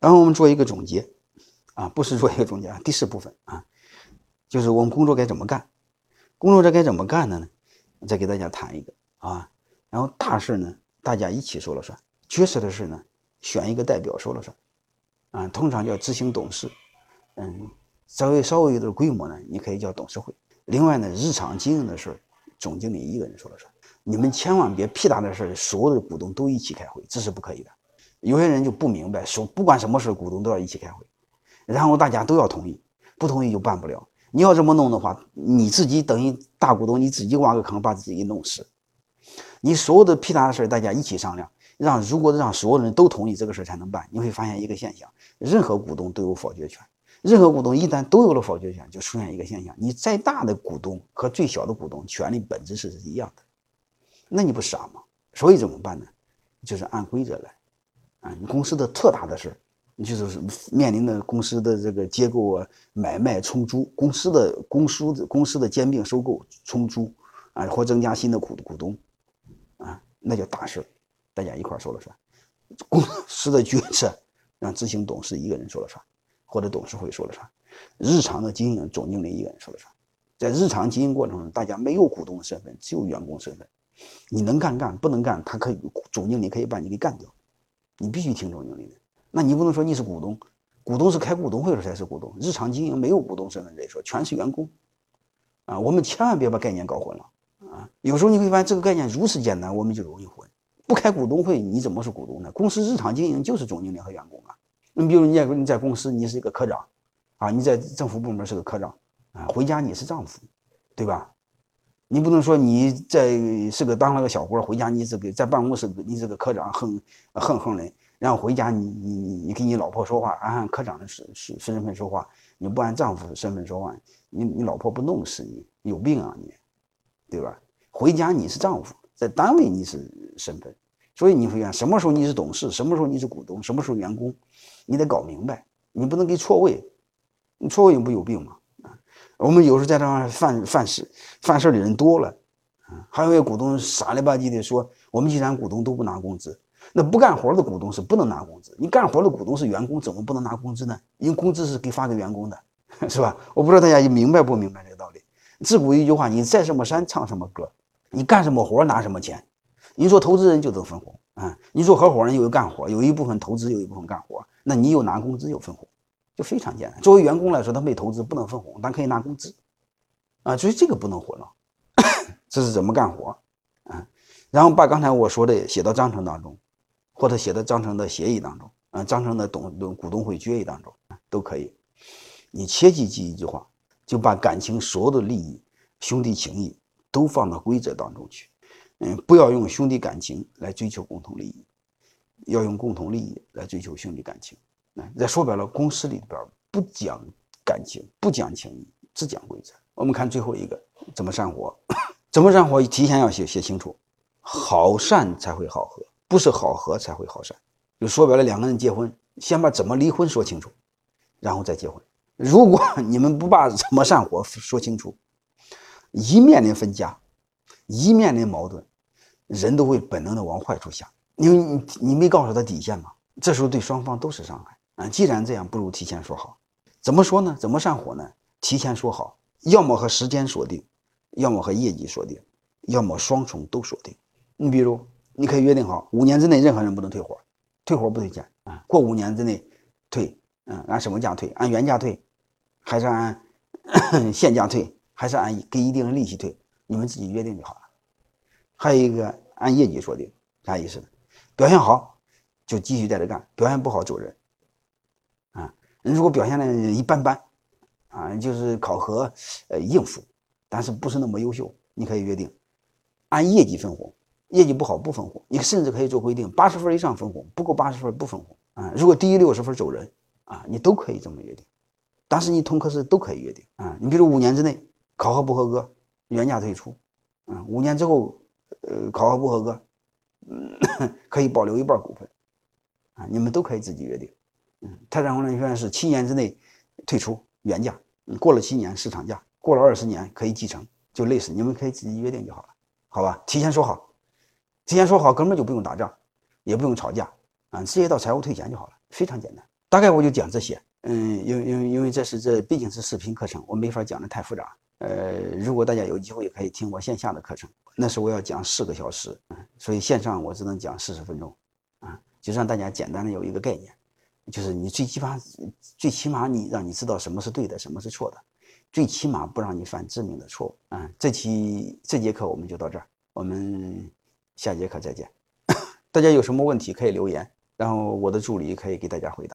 然后我们做一个总结，啊，不是做一个总结啊，第四部分啊，就是我们工作该怎么干，工作这该怎么干的呢？再给大家谈一个啊，然后大事呢，大家一起说了算；决策的事呢，选一个代表说了算，啊，通常叫执行董事，嗯，稍微稍微有点规模呢，你可以叫董事会。另外呢，日常经营的事总经理一个人说了算。你们千万别屁大的事所有的股东都一起开会，这是不可以的。有些人就不明白，说不管什么事股东都要一起开会，然后大家都要同意，不同意就办不了。你要这么弄的话，你自己等于大股东，你自己挖个坑把自己弄死。你所有的屁大的事大家一起商量，让如果让所有人都同意这个事才能办。你会发现一个现象：任何股东都有否决权。任何股东一旦都有了否决权，就出现一个现象：你再大的股东和最小的股东权利本质是一样的。那你不傻吗？所以怎么办呢？就是按规则来。啊，你公司的特大的事你就是面临的公司的这个结构啊、买卖、冲租，公司的公司的公司的兼并、收购、冲租啊，或增加新的股股东啊，那叫大事大家一块说了算。公司的决策让执行董事一个人说了算。或者董事会说了算，日常的经营总经理一个人说了算，在日常经营过程中，大家没有股东的身份，只有员工身份，你能干干，不能干，他可以总经理可以把你给干掉，你必须听总经理的。那你不能说你是股东，股东是开股东会时才是股东，日常经营没有股东身份这一说，全是员工，啊，我们千万别把概念搞混了啊！有时候你会发现这个概念如此简单，我们就容易混。不开股东会，你怎么是股东呢？公司日常经营就是总经理和员工啊。你比如你在你在公司，你是一个科长，啊，你在政府部门是个科长，啊，回家你是丈夫，对吧？你不能说你在是个当了个小官，回家你这个在办公室你这个科长哼哼哼的，然后回家你你你你跟你老婆说话，按科长的身身身份说话，你不按丈夫身份说话，你你老婆不弄死你，有病啊你，对吧？回家你是丈夫，在单位你是身份，所以你会看什么时候你是董事，什么时候你是股东，什么时候员工。你得搞明白，你不能给错位，你错位你不有病吗？我们有时候在这方犯犯事犯事的人多了，啊，还有一个股东傻里吧唧的说，我们既然股东都不拿工资，那不干活的股东是不能拿工资，你干活的股东是员工，怎么不能拿工资呢？因为工资是给发给员工的，是吧？我不知道大家明白不明白这个道理。自古一句话，你在什么山唱什么歌，你干什么活拿什么钱，你做投资人就得分红啊，你做合伙人有干活，有一部分投资，有一部分干活。那你有拿工资有分红，就非常简单。作为员工来说，他没投资不能分红，但可以拿工资，啊，所以这个不能混了。这是怎么干活啊？然后把刚才我说的写到章程当中，或者写到章程的协议当中，啊，章程的董股东会决议当中都可以。你切记记一句话，就把感情所有的利益、兄弟情谊都放到规则当中去。嗯，不要用兄弟感情来追求共同利益。要用共同利益来追求兄弟感情，那说白了，公司里边不讲感情，不讲情义，只讲规则。我们看最后一个，怎么散伙？怎么散伙？提前要写写清楚，好散才会好合，不是好合才会好散。就说白了，两个人结婚，先把怎么离婚说清楚，然后再结婚。如果 你们不把怎么散伙说清楚，一面临分家，一面临矛盾，人都会本能的往坏处想。因为你你没告诉他底线嘛，这时候对双方都是伤害啊。既然这样，不如提前说好。怎么说呢？怎么散伙呢？提前说好，要么和时间锁定，要么和业绩锁定，要么双重都锁定。你比如，你可以约定好，五年之内任何人不能退伙，退伙不退钱啊。过五年之内退，嗯，按什么价退？按原价退，还是按 现价退，还是按给一定的利息退？你们自己约定就好了。还有一个按业绩锁定，啥意思？表现好就继续在这干，表现不好走人。如果表现的一般般，啊，就是考核呃应付，但是不是那么优秀，你可以约定按业绩分红，业绩不好不分红。你甚至可以做规定，八十分以上分红，不够八十分不分红。啊，如果低于六十分走人，啊，你都可以这么约定。但是你同科室都可以约定啊，你比如五年之内考核不合格，原价退出。啊，五年之后，呃，考核不合格。嗯，可以保留一半股份，啊，你们都可以自己约定。嗯，泰山工程学院是七年之内退出原价，过了七年市场价，过了二十年可以继承，就类似，你们可以自己约定就好了，好吧？提前说好，提前说好，根本就不用打仗，也不用吵架，啊，直接到财务退钱就好了，非常简单。大概我就讲这些。嗯，因为因为因为这是这毕竟是视频课程，我没法讲的太复杂。呃，如果大家有机会可以听我线下的课程，那是我要讲四个小时，嗯所以线上我只能讲四十分钟，啊，就让大家简单的有一个概念，就是你最起码最起码你让你知道什么是对的，什么是错的，最起码不让你犯致命的错误啊。这期这节课我们就到这儿，我们下节课再见。大家有什么问题可以留言，然后我的助理可以给大家回答。